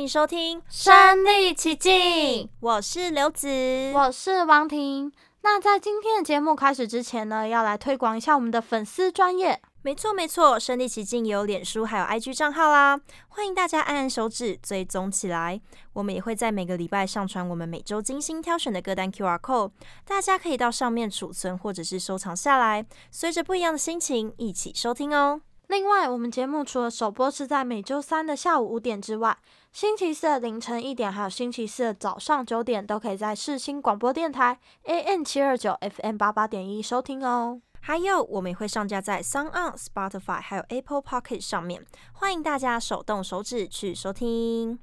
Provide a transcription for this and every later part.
欢迎收听《身历其境》，我是刘子，我是王婷。那在今天的节目开始之前呢，要来推广一下我们的粉丝专业。没错没错，身历其境有脸书还有 IG 账号啦，欢迎大家按按手指追踪起来。我们也会在每个礼拜上传我们每周精心挑选的歌单 QR code，大家可以到上面储存或者是收藏下来，随着不一样的心情一起收听哦。另外，我们节目除了首播是在每周三的下午五点之外，星期四的凌晨一点，还有星期四的早上九点，都可以在世新广播电台 AM 七二九 FM 八八点一收听哦。还有，我们也会上架在 SoundOn、Spotify 还有 Apple Pocket 上面，欢迎大家手动手指去收听。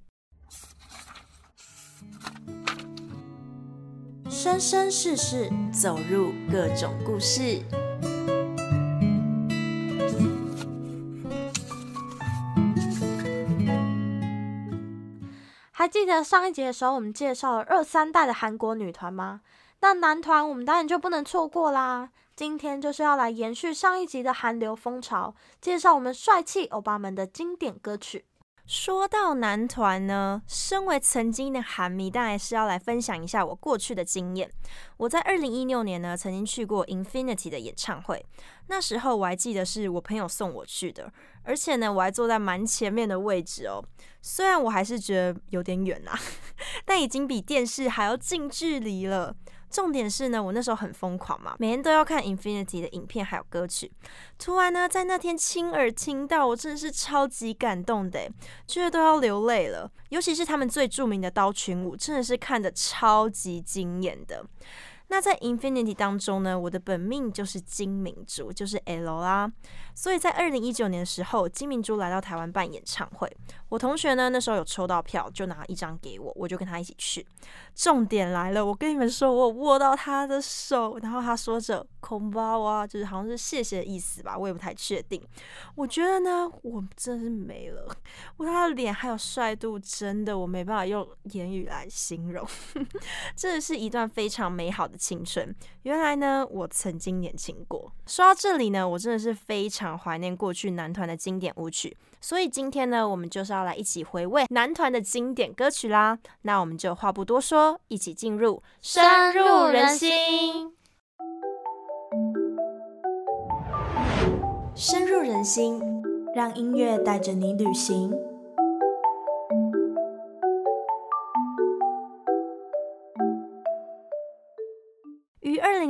生生世世，走入各种故事。还记得上一集的时候，我们介绍了二三代的韩国女团吗？那男团我们当然就不能错过啦。今天就是要来延续上一集的韩流风潮，介绍我们帅气欧巴们的经典歌曲。说到男团呢，身为曾经的韩迷，当然是要来分享一下我过去的经验。我在二零一六年呢，曾经去过 Infinity 的演唱会，那时候我还记得是我朋友送我去的，而且呢，我还坐在蛮前面的位置哦。虽然我还是觉得有点远啊，但已经比电视还要近距离了。重点是呢，我那时候很疯狂嘛，每天都要看 Infinity 的影片还有歌曲。突然呢，在那天亲耳听到，我真的是超级感动的，觉得都要流泪了。尤其是他们最著名的刀群舞，真的是看得超级惊艳的。那在 Infinity 当中呢，我的本命就是金明珠，就是 L 啦。所以在二零一九年的时候，金明珠来到台湾办演唱会，我同学呢那时候有抽到票，就拿一张给我，我就跟他一起去。重点来了，我跟你们说，我握到他的手，然后他说着“空包啊”，就是好像是谢谢的意思吧，我也不太确定。我觉得呢，我真是没了，我他的脸还有帅度，真的我没办法用言语来形容。这是一段非常美好的青春。原来呢，我曾经年轻过。说到这里呢，我真的是非常怀念过去男团的经典舞曲。所以今天呢，我们就是要来一起回味男团的经典歌曲啦。那我们就话不多说，一起进入深入人心。深入人心，让音乐带着你旅行。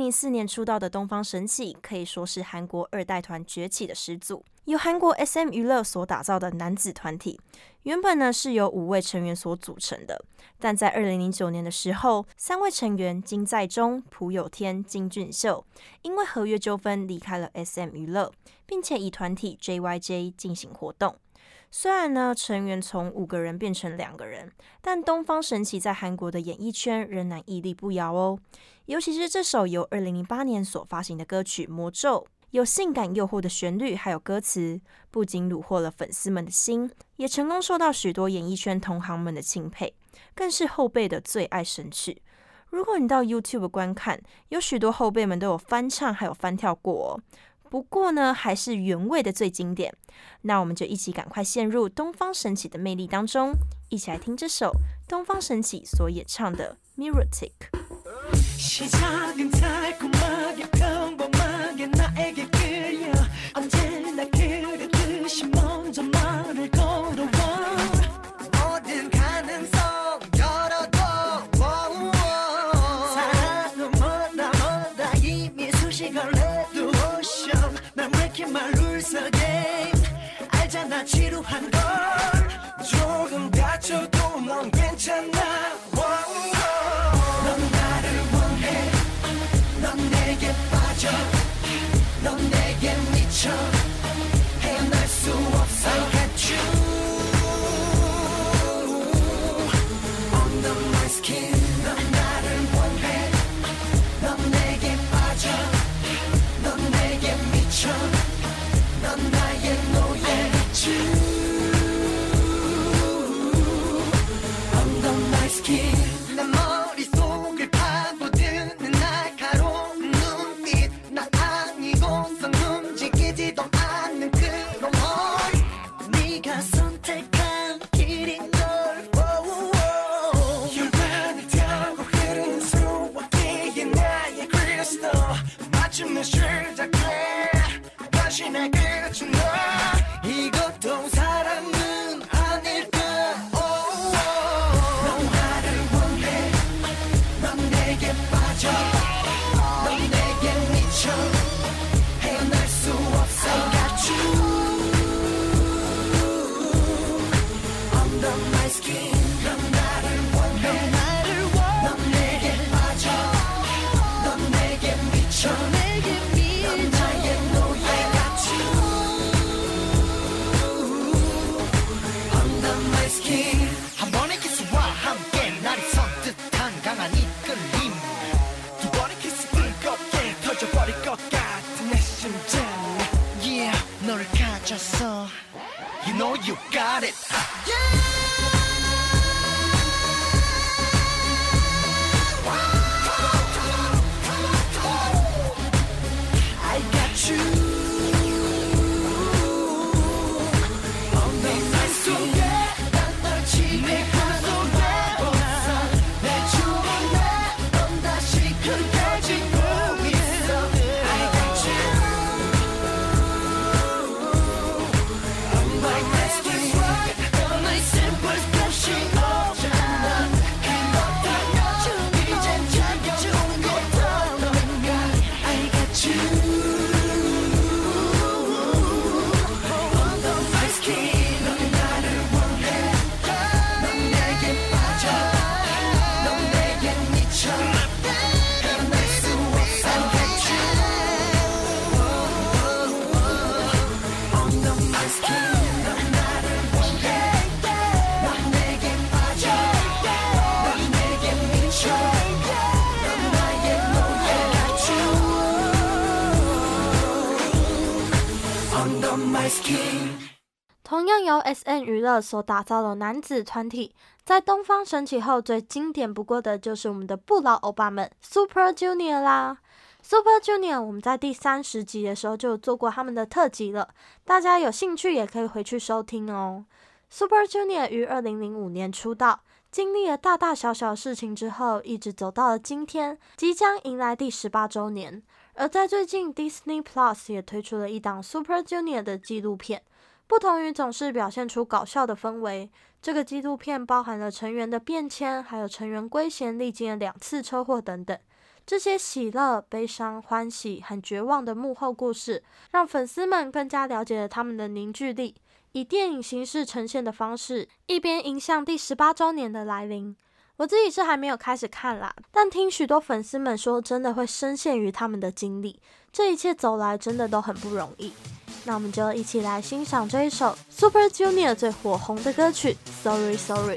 零四年出道的东方神起，可以说是韩国二代团崛起的始祖，由韩国 SM 娱乐所打造的男子团体。原本呢是由五位成员所组成的，但在二零零九年的时候，三位成员金在中、朴有天、金俊秀因为合约纠纷离开了 SM 娱乐，并且以团体 JYJ 进行活动。虽然呢，成员从五个人变成两个人，但东方神起在韩国的演艺圈仍然屹立不摇哦。尤其是这首由二零零八年所发行的歌曲《魔咒》，有性感诱惑的旋律，还有歌词，不仅虏获了粉丝们的心，也成功受到许多演艺圈同行们的钦佩，更是后辈的最爱神曲。如果你到 YouTube 观看，有许多后辈们都有翻唱，还有翻跳过。不过呢，还是原味的最经典。那我们就一起赶快陷入东方神起的魅力当中，一起来听这首东方神起所演唱的《Mirotic》。 지루한 걸 所打造的男子团体，在东方神起后，最经典不过的就是我们的不老欧巴们 Super Junior 啦。Super Junior 我们在第三十集的时候就做过他们的特辑了，大家有兴趣也可以回去收听哦。Super Junior 于二零零五年出道，经历了大大小小事情之后，一直走到了今天，即将迎来第十八周年。而在最近，Disney Plus 也推出了一档 Super Junior 的纪录片。不同于总是表现出搞笑的氛围，这个纪录片包含了成员的变迁，还有成员圭贤历经了两次车祸等等，这些喜乐、悲伤、欢喜和绝望的幕后故事，让粉丝们更加了解了他们的凝聚力。以电影形式呈现的方式，一边迎向第十八周年的来临。我自己是还没有开始看啦，但听许多粉丝们说，真的会深陷于他们的经历，这一切走来真的都很不容易。那我们就一起来欣赏这一首 Super Junior 最火红的歌曲《Sorry Sorry》。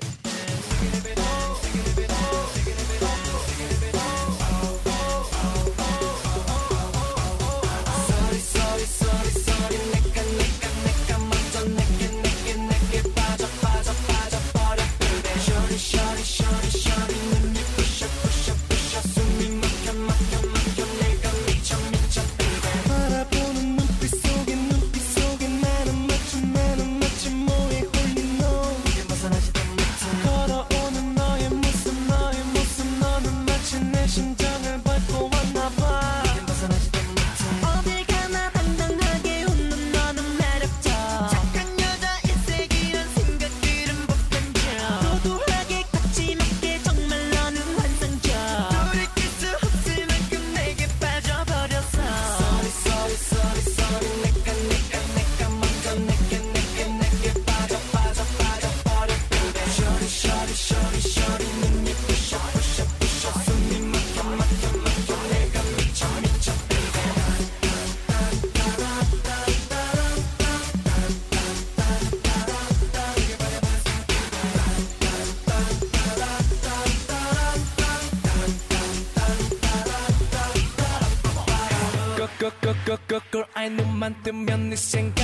아이 눈만 뜨면 네 생각.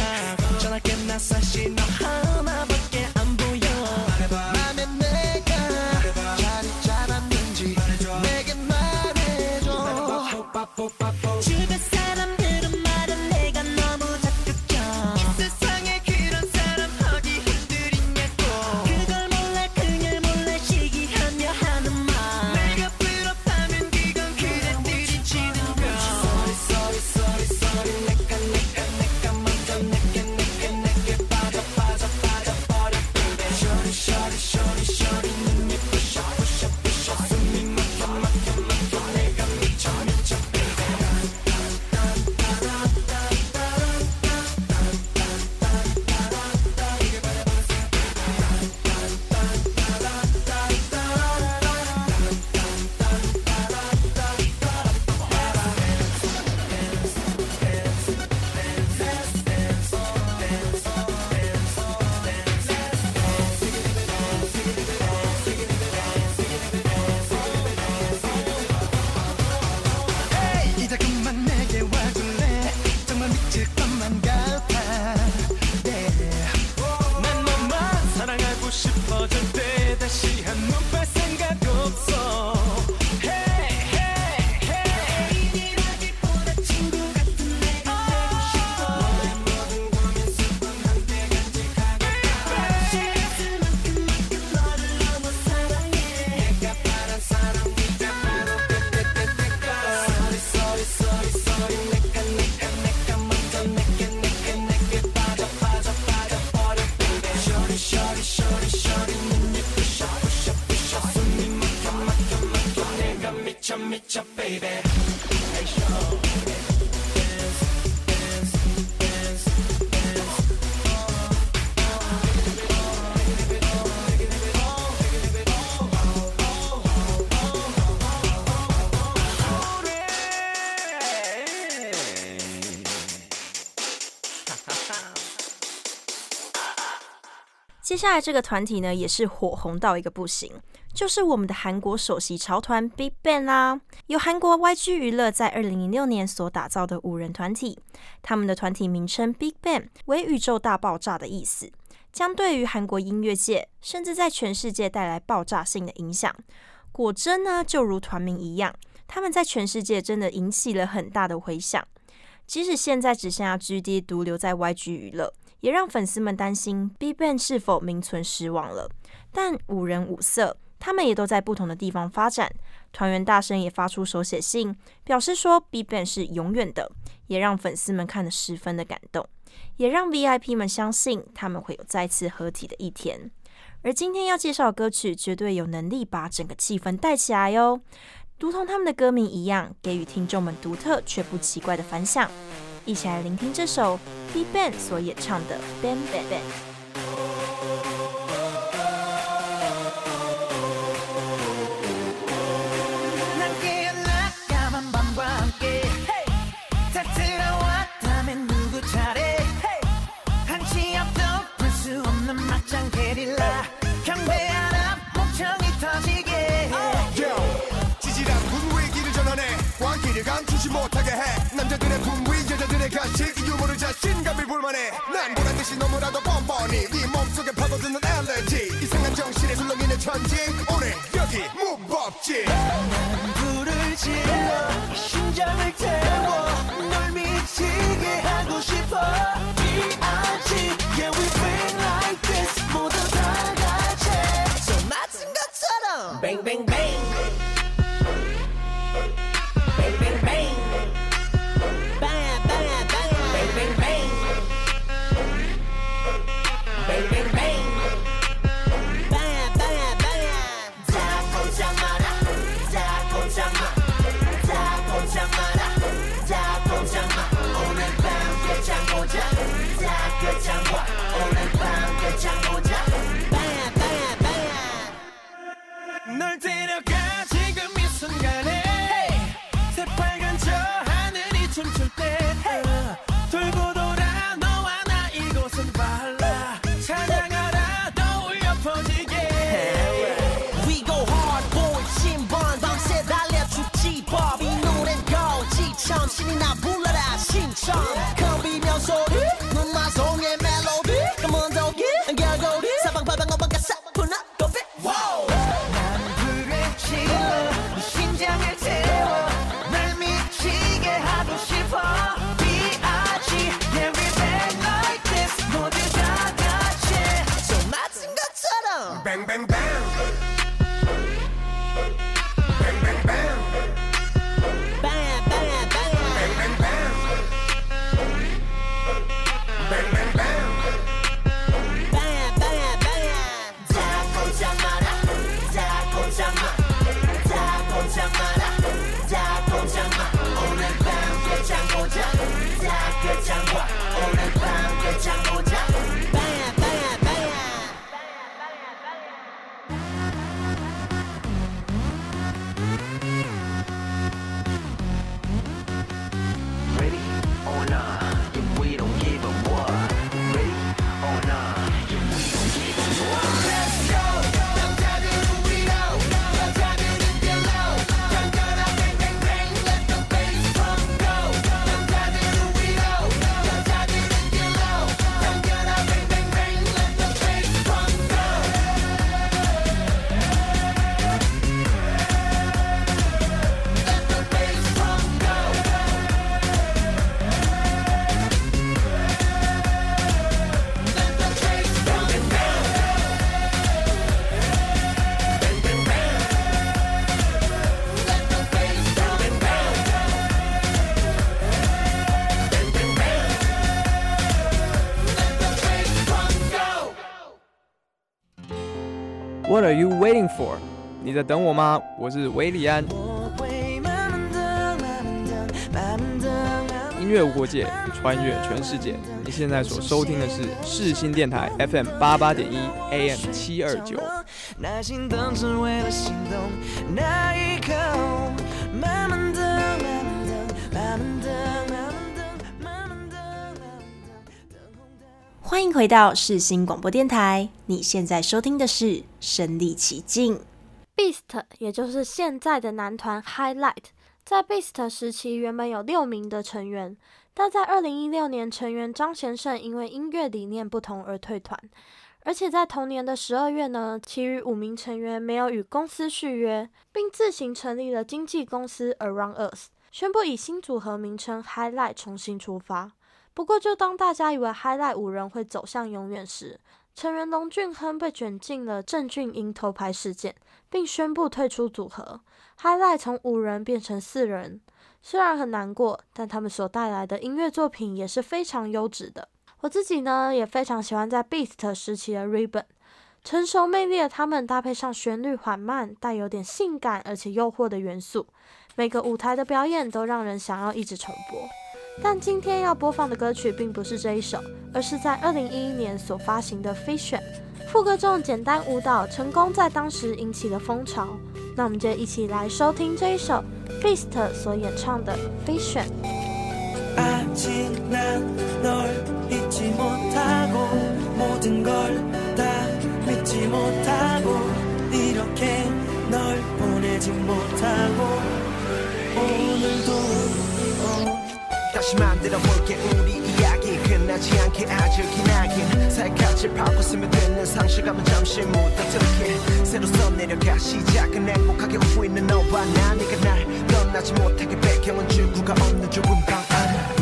전화게 나 사실 너 하나밖에 接下来这个团体呢，也是火红到一个不行，就是我们的韩国首席潮团 Big Bang 啦。由韩国 YG 娱乐在二零零六年所打造的五人团体，他们的团体名称 Big Bang 为宇宙大爆炸的意思，将对于韩国音乐界甚至在全世界带来爆炸性的影响。果真呢，就如团名一样，他们在全世界真的引起了很大的回响。即使现在只剩下 GD 独留在 YG 娱乐。也让粉丝们担心 BigBang 是否名存实亡了。但五人五色，他们也都在不同的地方发展。团员大生也发出手写信，表示说 BigBang 是永远的，也让粉丝们看得十分的感动，也让 VIP 们相信他们会有再次合体的一天。而今天要介绍的歌曲，绝对有能力把整个气氛带起来哟，如同他们的歌名一样，给予听众们独特却不奇怪的反响。一起来聆听这首 B Ban 所演唱的《Ban Ban Ban》。 난 보란 듯이 너무나도 뻔뻔히 네 몸속에 파고드는 엘레지 이상한 정신에 술렁이는 천지. 오늘 여기 무법지. 난 불을 질러 심장을 태워 널 미치게 하고 싶어. B.I.G. Yeah we like this 모두 다 같이. 저 맞은 것처럼. Bang bang bang 你在等我吗？我是韦礼安。音乐无国界，穿越全世界。你现在所收听的是世新电台 FM 八八点一 AM 七二九。耐心等只为了心动那一刻，慢慢的，慢慢的，慢慢的，慢慢的，慢慢的，慢慢的。欢迎回到世新广播电台，你现在收听的是《身历其境》。Beast，也就是现在的男团 Highlight，在 Beast 时期原本有六名的成员，但在二零一六年，成员张贤胜因为音乐理念不同而退团，而且在同年的十二月呢，其余五名成员没有与公司续约，并自行成立了经纪公司 Around Us，宣布以新组合名称 Highlight 重新出发。不过，就当大家以为 Highlight 五人会走向永远时，成员龙俊亨被卷进了郑俊英偷拍事件。并宣布退出组合，Highlight 从五人变成四人。虽然很难过，但他们所带来的音乐作品也是非常优质的。我自己呢，也非常喜欢在 Beast 时期的 Ribbon，成熟魅力的他们搭配上旋律缓慢、带有点性感而且诱惑的元素，每个舞台的表演都让人想要一直重播。但今天要播放的歌曲并不是这一首，而是在二零一一年所发行的《Fiction》。副歌中简单舞蹈成功在当时引起了风潮，那我们就一起来收听这一首 Beast 所演唱的《Vision》。 아직 난 널 잊지 못하고 모든 걸 다 믿지 못하고 이렇게 널 보내지 못하고 오늘도 다시 만들어 볼게. 우리 이야기 끝나지 않게 아주 기나긴 살갗을 파고 스며드는 상실감은 잠시 묻어두게. 새로 써내려가 시작은 행복하게 웃고 있는 너와 나 네가 날 떠나지 못하게. 배경은 출구가 없는 좁은 방 안. 아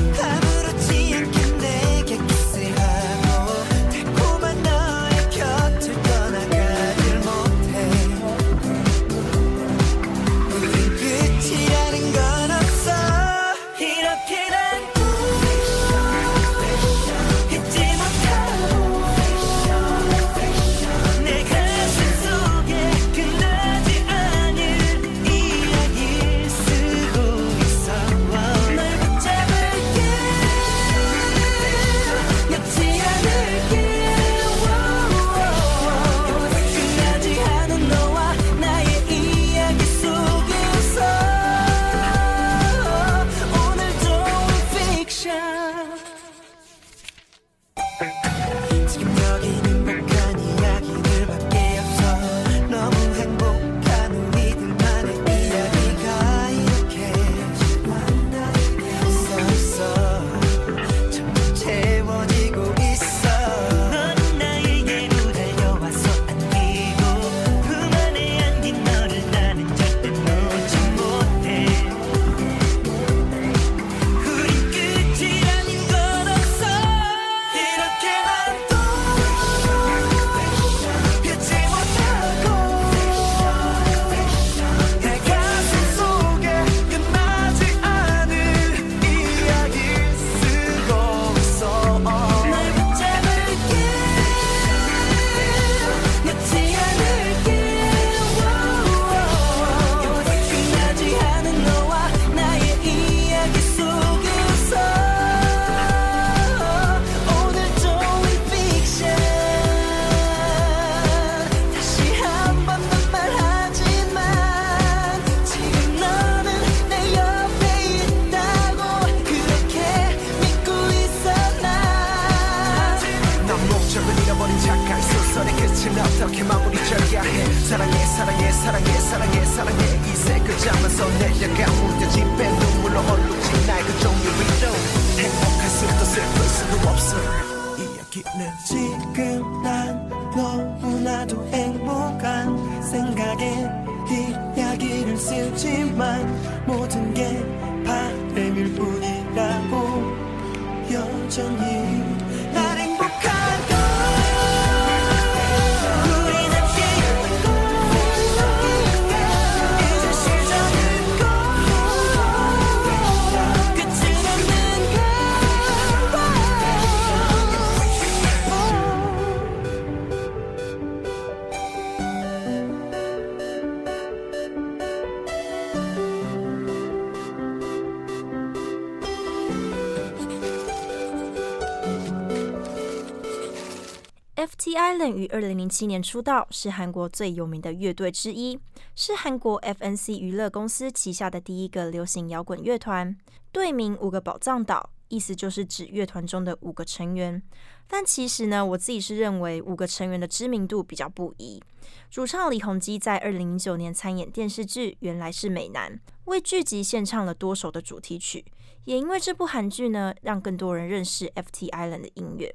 于二零零七年出道，是韩国最有名的乐队之一，是韩国 FNC 娱乐公司旗下的第一个流行摇滚乐团。队名“五个宝藏岛”，意思就是指乐团中的五个成员。但其实呢，我自己是认为五个成员的知名度比较不一。主唱李弘基在二零零九年参演电视剧《原来是美男》，为剧集献唱了多首的主题曲，也因为这部韩剧呢，让更多人认识 FT Island 的音乐。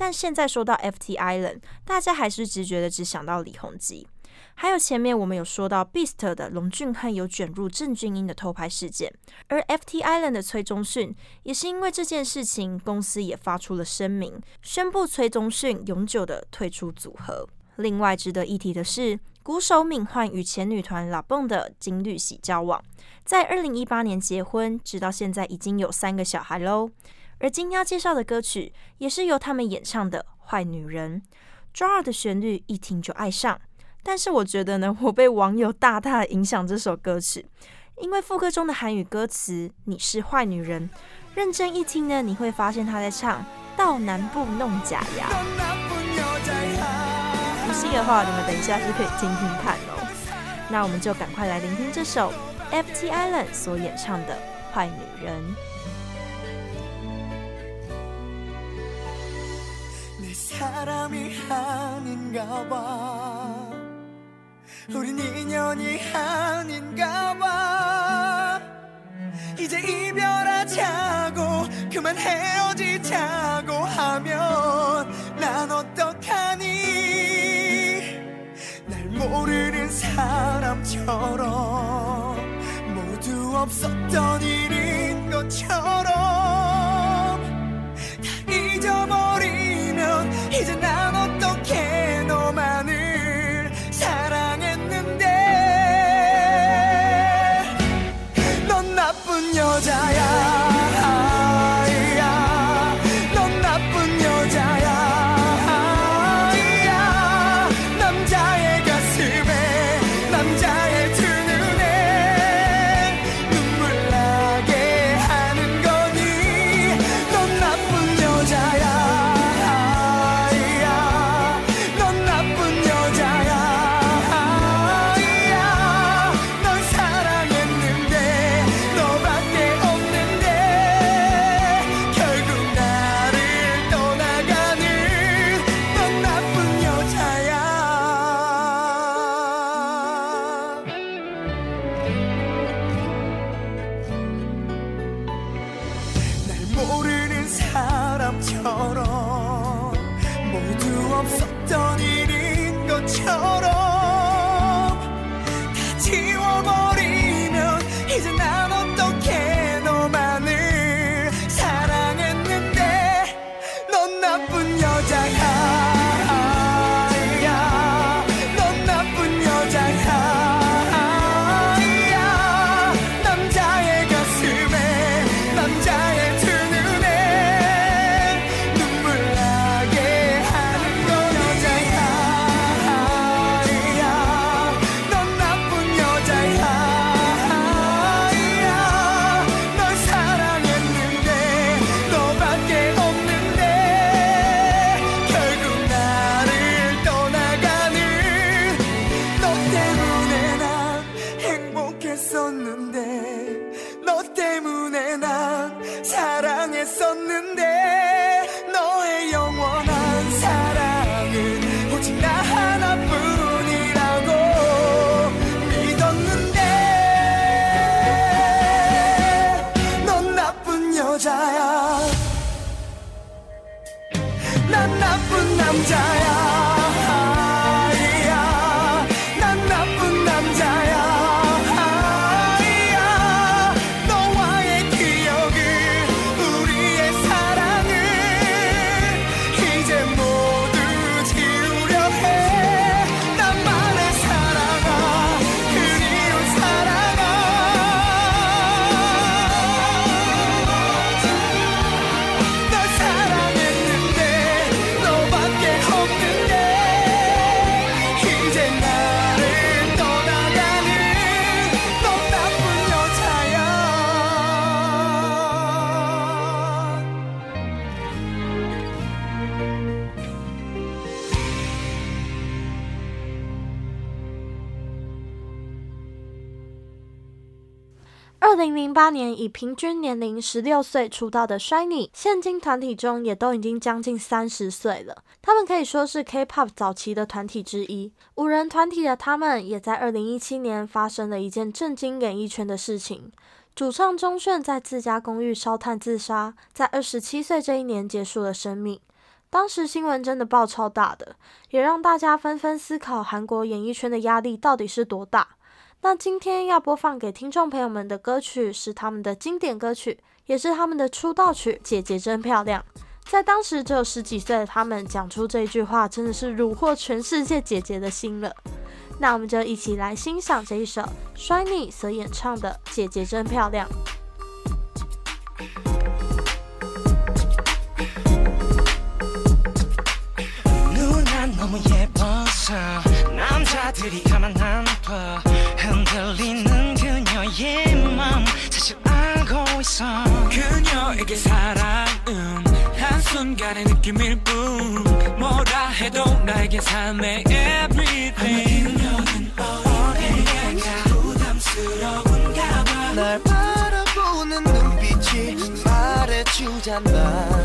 但现在说到 FT Island，大家还是直觉的只想到李弘基。还有前面我们有说到 Beast 的龙俊亨有卷入郑俊英的偷拍事件，而 FT Island 的崔宗训也是因为这件事情，公司也发出了声明，宣布崔宗训永久的退出组合。另外值得一提的是，鼓手敏焕与前女团 LABOM 的金律喜交往，在二零一八年结婚，直到现在已经有三个小孩喽。而今天要介绍的歌曲也是由他们演唱的《坏女人》，抓耳的旋律一听就爱上。但是我觉得呢，我被网友大大影响这首歌曲，因为副歌中的韩语歌词“你是坏女人”，认真一听呢，你会发现他在唱“到南部弄假牙”。不信的话，你们等一下是可以听听看哦。那我们就赶快来聆听这首 FT Island 所演唱的《坏女人》。 사람이 아닌가 봐. 우린 인연이 아닌가 봐. 이제 이별하자고 그만 헤어지자고 하면 난 어떡하니? 날 모르는 사람처럼 모두 없었던 일인 것처럼 잊어 以平均年龄十六岁出道的 SHINee，现今团体中也都已经将近三十岁了。他们可以说是 K-pop 早期的团体之一。五人团体的他们，也在二零一七年发生了一件震惊演艺圈的事情：主唱钟铉在自家公寓烧炭自杀，在二十七岁这一年结束了生命。当时新闻真的爆超大的，也让大家纷纷思考韩国演艺圈的压力到底是多大。那今天要播放给听众朋友们的歌曲是他们的经典歌曲，也是他们的出道曲《姐姐真漂亮》。在当时只有十几岁的他们讲出这句话，真的是虏获全世界姐姐的心了。那我们就一起来欣赏这一首 SHINee 所演唱的《姐姐真漂亮》。 흔들리는 그녀의 마음 사실 알고 있어. 그녀에게 사랑은 한순간의 느낌일 뿐. 뭐라 해도 나에게 삶의 everything. 그녀는 어린애가 부담스러운가 봐날 바라보는 눈빛이 말해주잖아.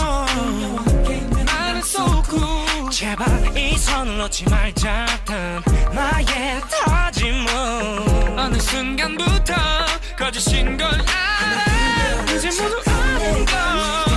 손을 놓지 말자던 나의 다짐은 어느 순간부터 거짓인 걸 알아. 이제 모두 아는 걸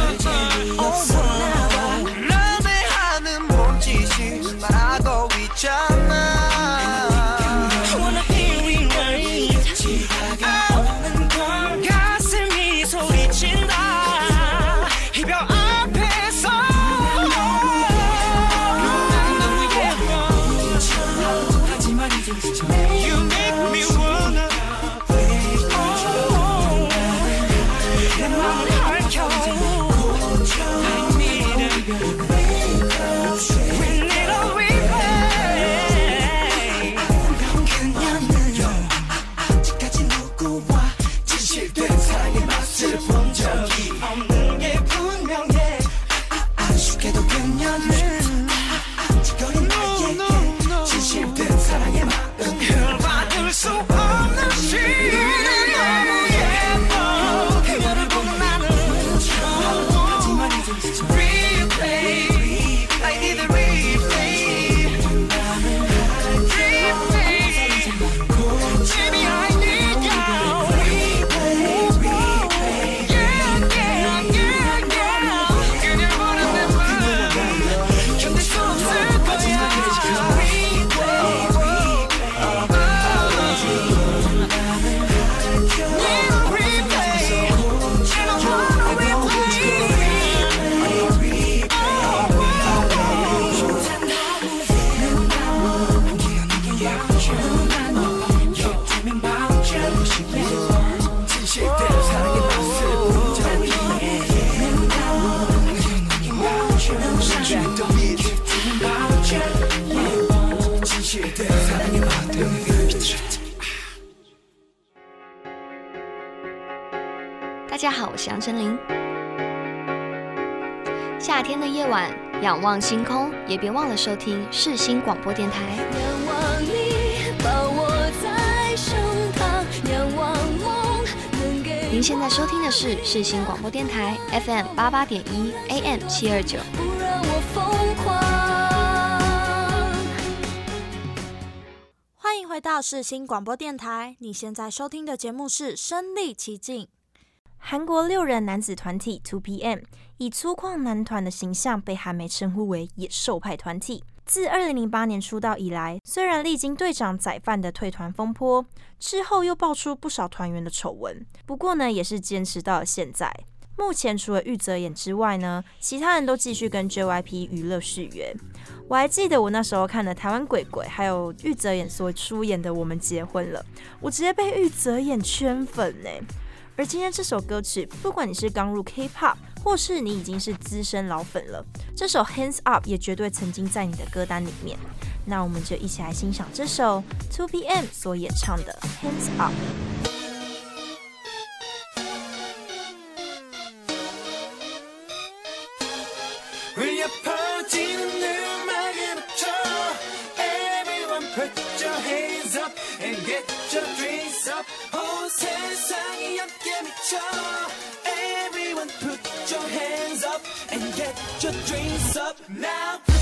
好，我是杨丞琳。夏天的夜晚，仰望星空，也别忘了收听世新广播电台。仰望你抱我在胸膛，仰望梦能给您现在收听的是世新广播电台 FM 八八点一 AM 七二九。不让我疯狂。欢迎回到世新广播电台，你现在收听的节目是《身历其境》。韩国六人男子团体 2PM 以粗犷男团的形象被韩媒称呼为“野兽派团体”。自二零零八年出道以来，虽然历经队长宰范的退团风波，之后又爆出不少团员的丑闻，不过呢，也是坚持到了现在。目前除了玉泽演之外呢，其他人都继续跟 JYP 娱乐续约。我还记得我那时候看了台湾鬼鬼，还有玉泽演所出演的《我们结婚了》，我直接被玉泽演圈粉呢。而今天这首歌曲，不管你是刚入 K-pop，或是你已经是资深老粉了，这首 Hands Up 也绝对曾经在你的歌单里面。那我们就一起来欣赏这首 2PM 所演唱的 Hands Up。 있어 온 세상이 함께 미쳐. Everyone put your hands up And get your drinks up. Now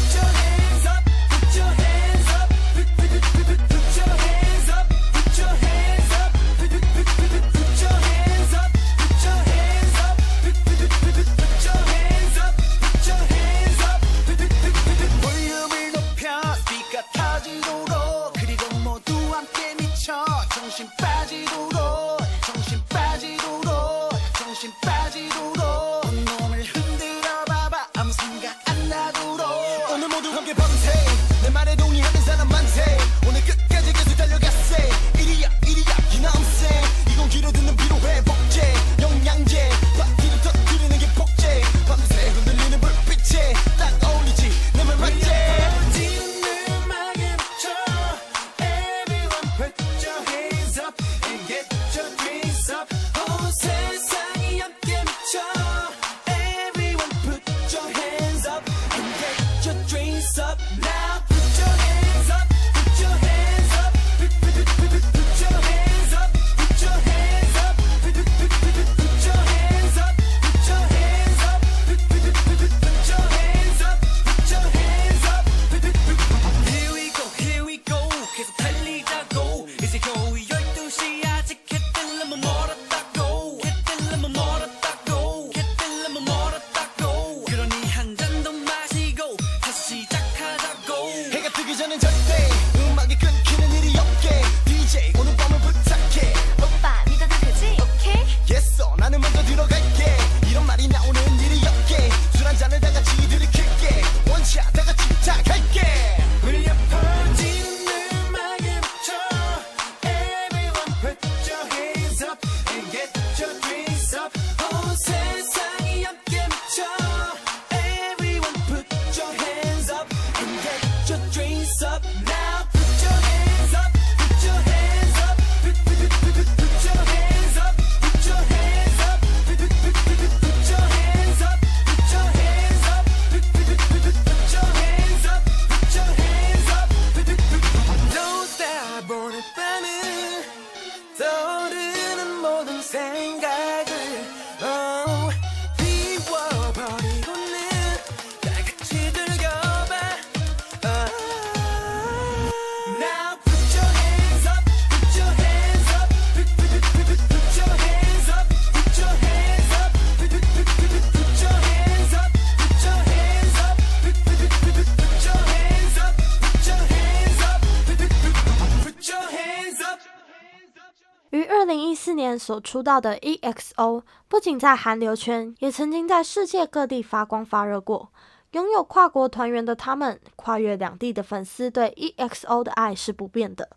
所出道的 EXO 不仅在韩流圈，也曾经在世界各地发光发热过。拥有跨国团员的他们，跨越两地的粉丝对 EXO 的爱是不变的。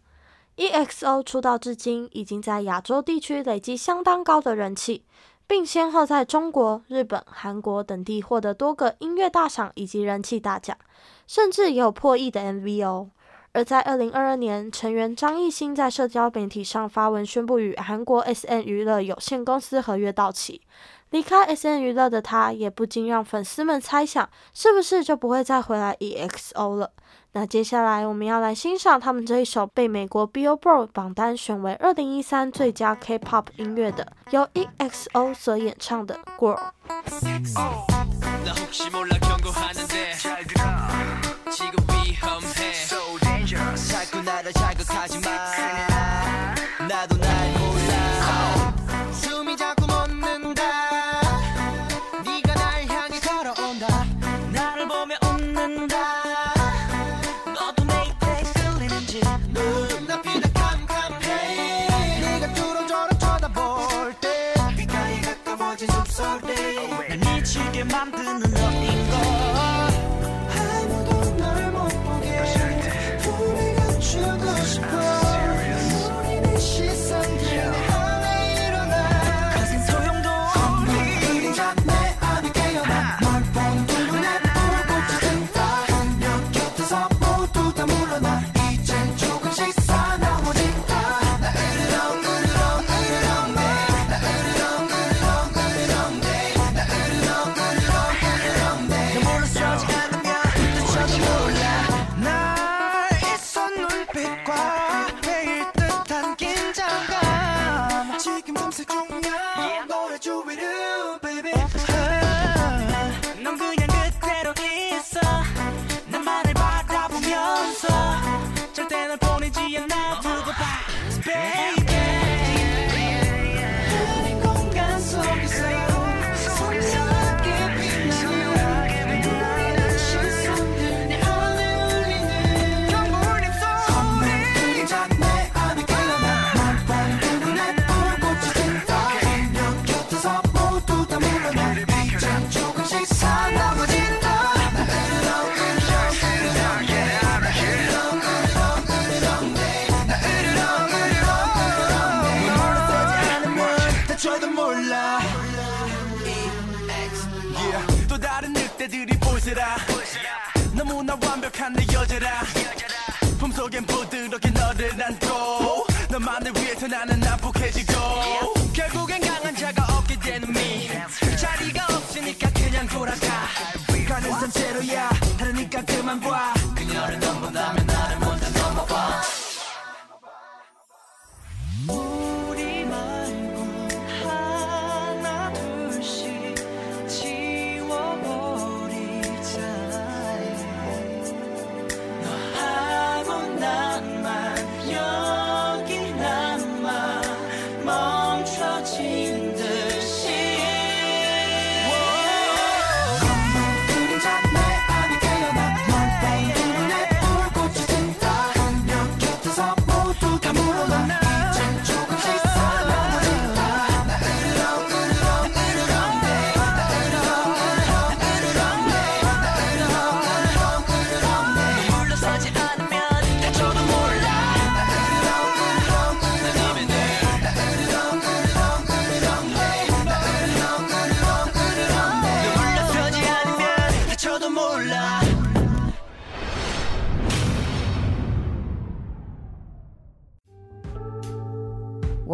EXO 出道至今，已经在亚洲地区累积相当高的人气，并先后在中国、日本、韩国等地获得多个音乐大赏以及人气大奖，甚至也有破亿的 MV 哦。而在二零二二年成员张艺兴在社交媒体上发文宣布与韩国 sn 娱乐有限公司合约到期。离开 sn 娱乐的他也不禁让粉丝们猜想是不是就不会再回来 exo 了？那接下来我们要来欣赏他们这一首被美国 billboard 榜单选为二零一三最佳 k pop 音乐的由 exo 所演唱的 girl 보세라. 너무나 완벽한 내 여자라. 품속엔 부드럽게 너를 안고 너만을 위해서 나는 난폭해지고 결국엔 강한 자가 없게 되는 미. 자리가 없으니까 그냥 돌아가. 가는 산채로야. 다르니까 그만 봐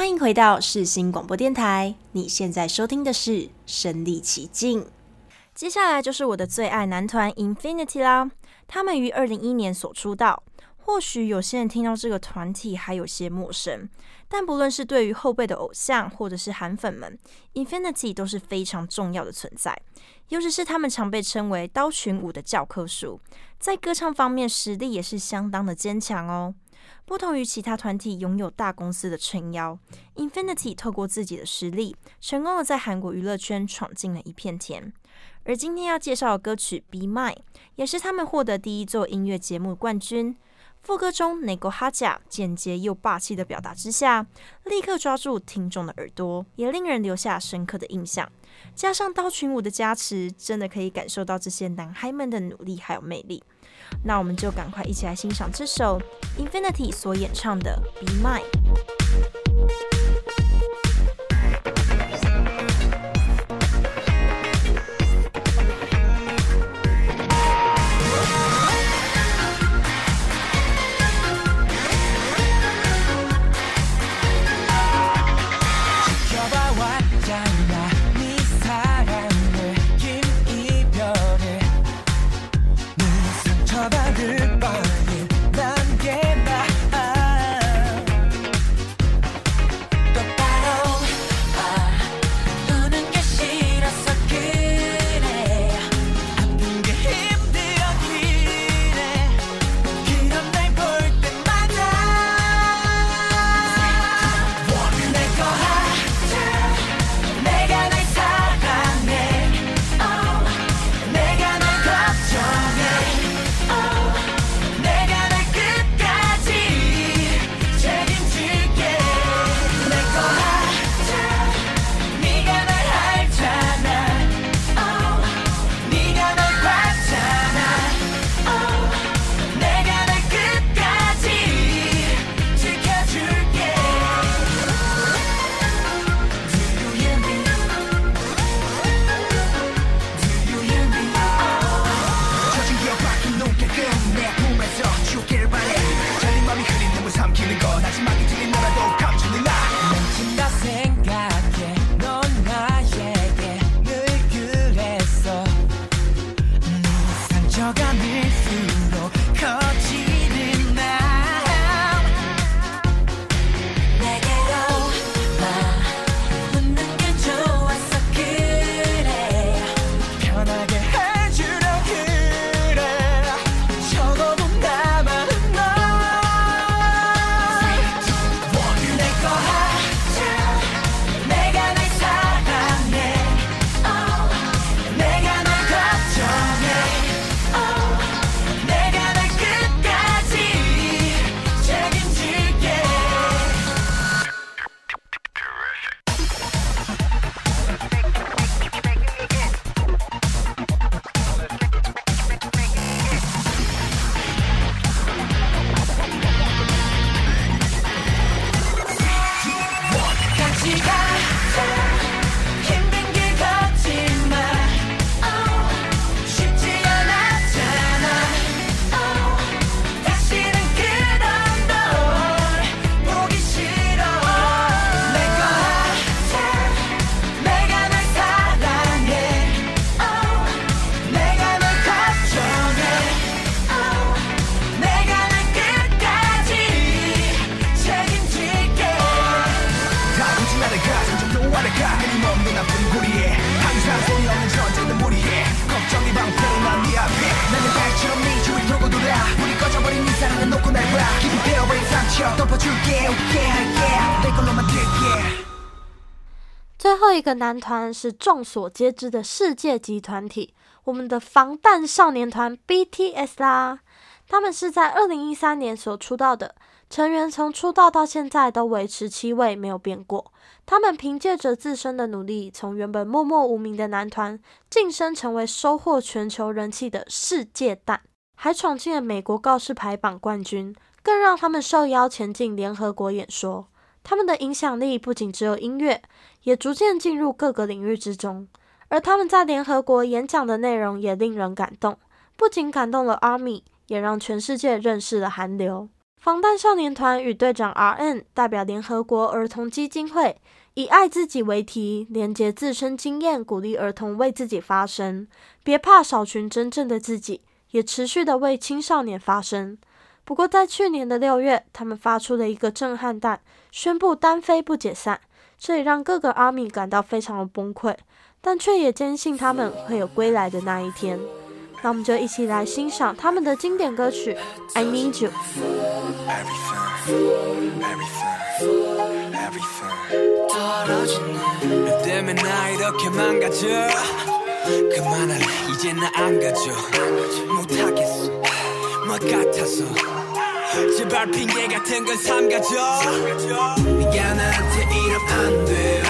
欢迎回到世新广播电台，你现在收听的是《身历其境》。接下来就是我的最爱男团 Infinity 啦，他们于二零一一年所出道。或许有些人听到这个团体还有些陌生，但不论是对于后辈的偶像，或者是韩粉们，Infinity 都是非常重要的存在。尤其是他们常被称为刀群舞的教科书，在歌唱方面实力也是相当的坚强哦。不同于其他团体拥有大公司的撑腰，Infinity 透过自己的实力，成功的在韩国娱乐圈闯进了一片天。而今天要介绍的歌曲《Be Mine》，也是他们获得第一座音乐节目冠军。副歌中 Nego Haja 简洁又霸气的表达之下，立刻抓住听众的耳朵，也令人留下深刻的印象。加上刀群舞的加持，真的可以感受到这些男孩们的努力还有魅力。那我们就赶快一起来欣赏这首 Infinity 所演唱的《Be Mine》。个男团是众所皆知的世界级团体，我们的防弹少年团 BTS 啦。他们是在二零一三年所出道的，成员从出道到现在都维持七位，没有变过。他们凭借着自身的努力，从原本默默无名的男团晋升成为收获全球人气的世界蛋，还闯进了美国告示牌榜冠军，更让他们受邀前进联合国演说。他们的影响力不仅只有音乐，也逐渐进入各个领域之中。而他们在联合国演讲的内容也令人感动，不仅感动了 ARMY，也让全世界认识了韩流。防弹少年团与队长 R N 代表联合国儿童基金会，以爱自己为题，连接自身经验，鼓励儿童为自己发声，别怕少群真正的自己，也持续的为青少年发声。不过在去年的六月，他们发出了一个震撼弹，宣布单飞不解散，这也让各个阿米感到非常的崩溃，但却也坚信他们会有归来的那一天。那我们就一起来欣赏他们的经典歌曲《I Need You》。 제안 제발 핑계 같은 건 삼가져 네가 나한테 이러면 안돼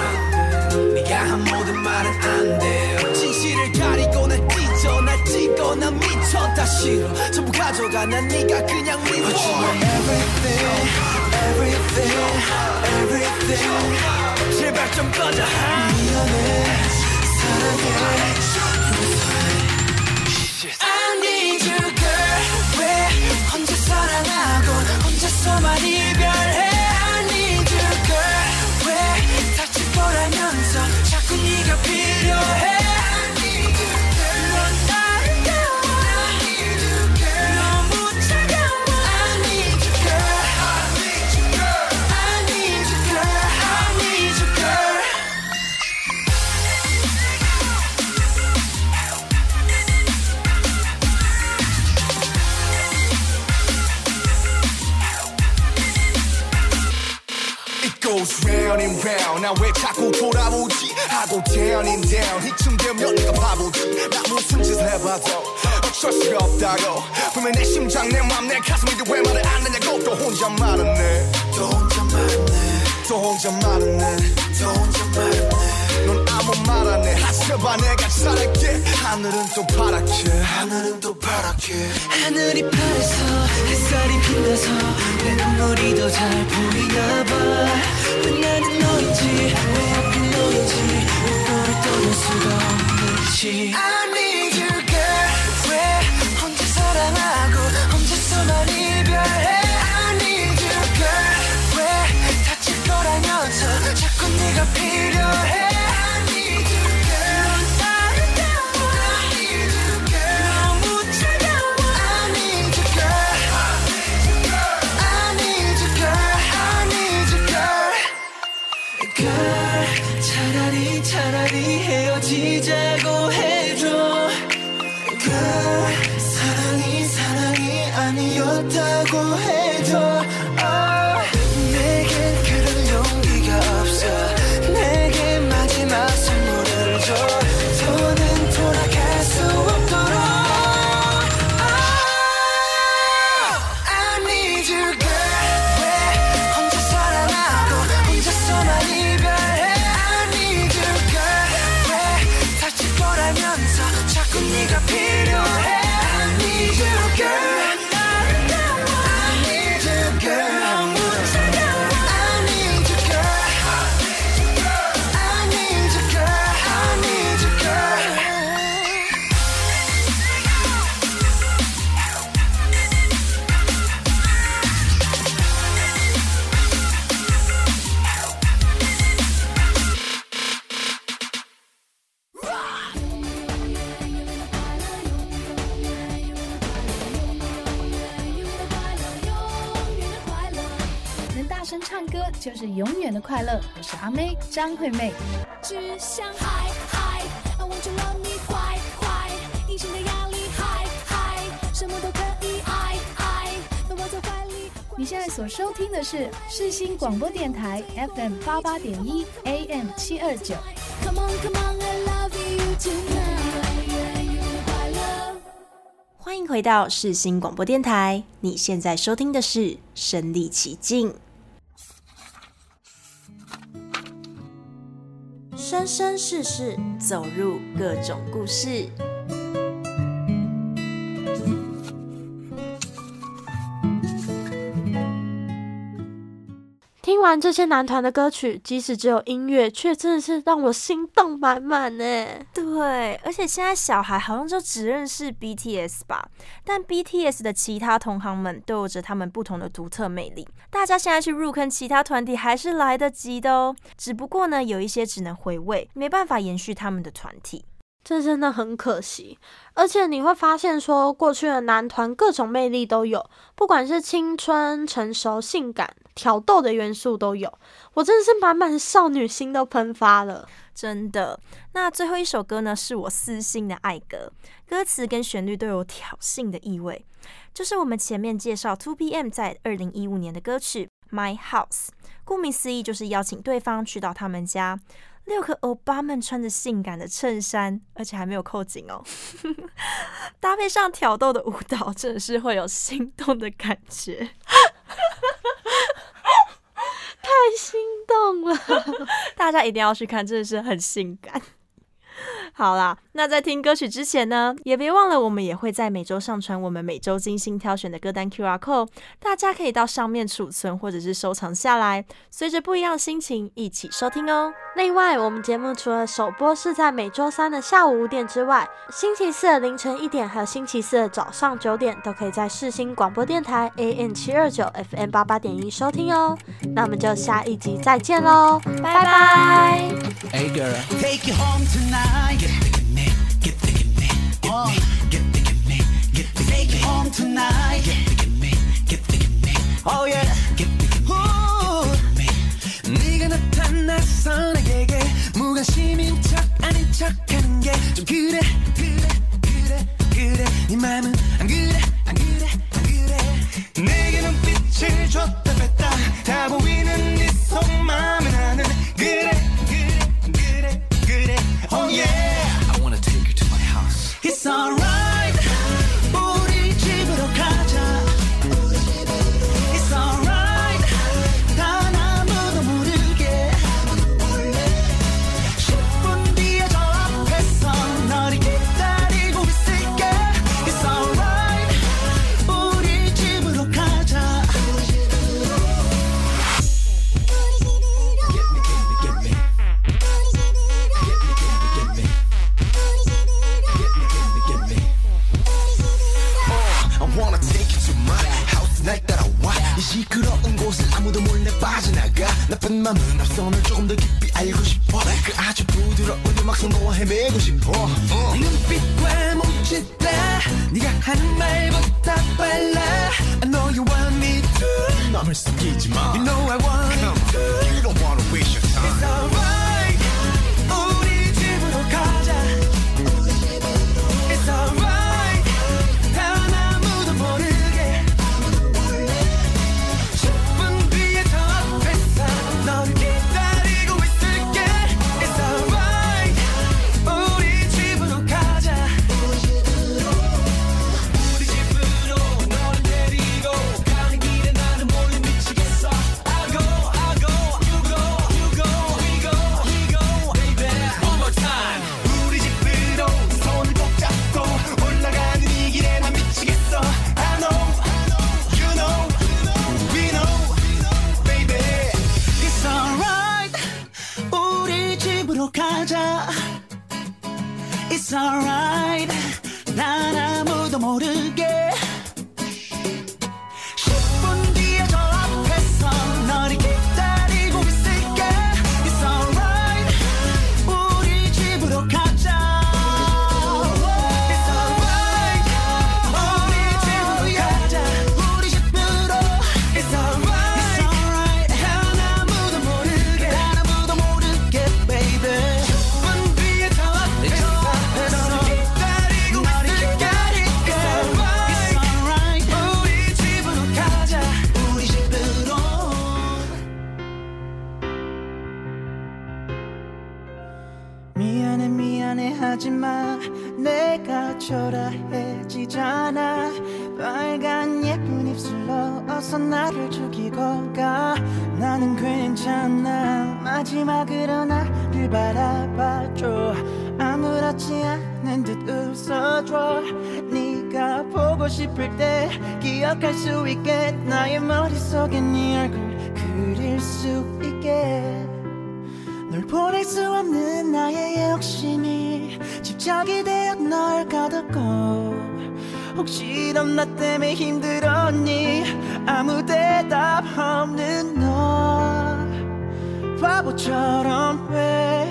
네가 한 모든 말은 안돼 진실을 가리고 날 찢어 날 찢고 난 미쳐. 다 싫어 전부 가져가. 난 네가 그냥 미워 But you are everything everything everything. 제발 좀 꺼져. 미안해 사랑해 사랑하고 혼자서만 이 round and round 나 왜 자꾸 돌아오지? 하고 down and down 이쯤 되면 네가 바보지. 나 무슨 짓을 해봐도 어쩔 수가 없다고. 분명 내 심장 내 맘 내 가슴인데 왜 말을 안 하냐고. 또 혼자 말았네. 또 혼자 말았네. 또 혼자 말았네. 또 혼자 말았네. 넌 아무 말 안 해. 하셔봐 내가 잘할게. 하늘은 또 파랗게. 하늘은 또 파랗게. 하늘이 파래서 햇살이 빛나서 내 눈물이 더 잘 보이나 I 是阿妹张惠妹。只想嗨嗨形的压力嗨嗨，什么都可以爱爱，都握在怀里。你现在所收听的是世新广播电台 FM 八八点一 AM 七二九。Come on come on I love you tonight。欢迎回到世新广播电台，你现在收听的是身历其境。生生世世，走入各种故事。听完这些男团的歌曲，即使只有音乐，却真的是让我心动满满呢。对，而且现在小孩好像就只认识 BTS 吧，但 BTS 的其他同行们都有着他们不同的独特魅力。大家现在去入坑其他团体还是来得及的哦，只不过呢，有一些只能回味，没办法延续他们的团体。这真的很可惜，而且你会发现说，过去的男团各种魅力都有，不管是青春、成熟、性感、挑逗的元素都有，我真的是满满少女心都喷发了，真的。那最后一首歌呢，是我私心的爱歌，歌词跟旋律都有挑衅的意味，就是我们前面介绍 2PM 在二零一五年的歌曲《My House》，顾名思义就是邀请对方去到他们家。六个欧巴们穿着性感的衬衫，而且还没有扣紧哦，搭配上挑逗的舞蹈，真的是会有心动的感觉，太心动了！大家一定要去看，真的是很性感。好啦，那在听歌曲之前呢，也别忘了我们也会在每周上传我们每周精心挑选的歌单 QR code，大家可以到上面储存或者是收藏下来，随着不一样的心情一起收听哦。另外，我们节目除了首播是在每周三的下午五点之外，星期四的凌晨一点，还有星期四的早上九点，都可以在世新广播电台 AM 七二九 FM 八八点一收听哦。那我们就下一集再见喽，拜拜。Hey girl, take you home tonight. Oh yeah. Me, 네가 나타나서 내게 무관심인 척 아닌 척하는 게 좀 그래 그래 그래 그래 네 맘은 안 그래 안 그래 안 그래 내게 눈빛을 줬다 뺐다 다 보이는 네 속마음에 나는 그래 oh yeah. I wanna take you to my house. It's alright 시끄러운 곳을 아무도 몰래 빠져나가. 나쁜 맘은 앞서 널 조금 더 깊이 알고 싶어. 그 아주 부드러운 음악성 너와 헤매고 싶어. 네 눈빛과 몸짓다 네가 하는 말보다 빨라. I know you want me to. 맘을 숨기지 마. You know I want you to. You don't wanna waste your time. It's alright 기억할 수 있게 나의 머릿속에 네 얼굴 그릴 수 있게. 널 보낼 수 없는 나의 욕심이 집착이 되어 널 가뒀고 혹시 넌 나 때문에 힘들었니? 아무 대답 없는 너. 바보처럼 왜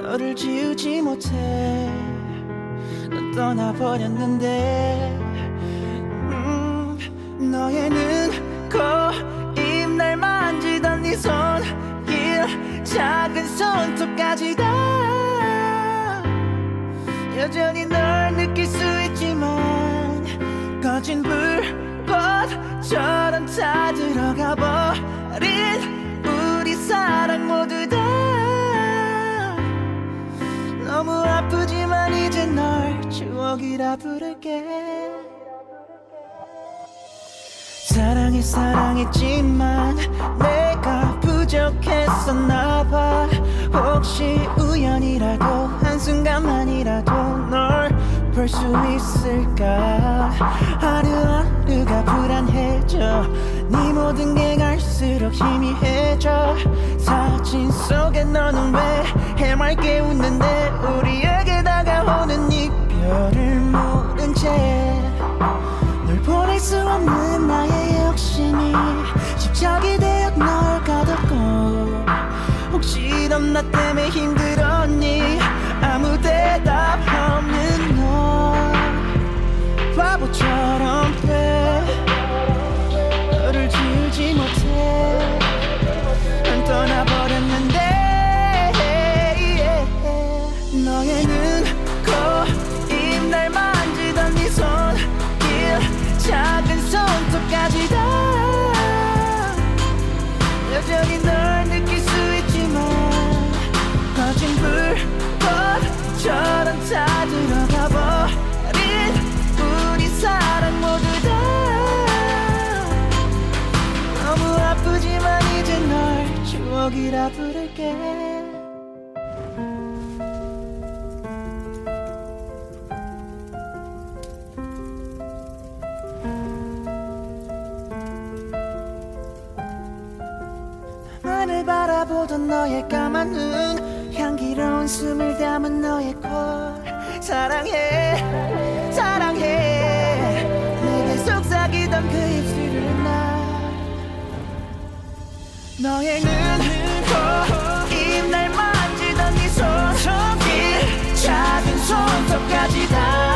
너를 지우지 못해? 넌 떠나버렸는데. 음, 너의 눈, 코, 입 날 만지던 네 손길 작은 손톱까지 다. 여전히 널 느낄 수 있지만 거진 불꽃처럼 다 들어가 버린 우리 사랑 모두 다. 너무 아프지만 이제 널 추억이라 부를게 사랑했지만 내가 부족했었나 봐. 혹시 우연이라도 한순간만이라도 널 볼 수 있을까? 하루하루가 불안해져. 네 모든 게 갈수록 희미해져. 사진 속에 너는 왜 해맑게 웃는데 우리에게 다가오는 이별을 모른 채 수 없는 나의 욕심이 집착이 되어 널 가뒀고 혹시 넌 나 때문에 힘들었니? 아무 대답 없는 너. 바보처럼 너의 까만 눈 향기로운 숨을 담은 너의 코 사랑해 사랑해. 내게 속삭이던 그 입술을 나. 너의 눈, 코, 입날 만지던 네 손길 작은 손톱까지 다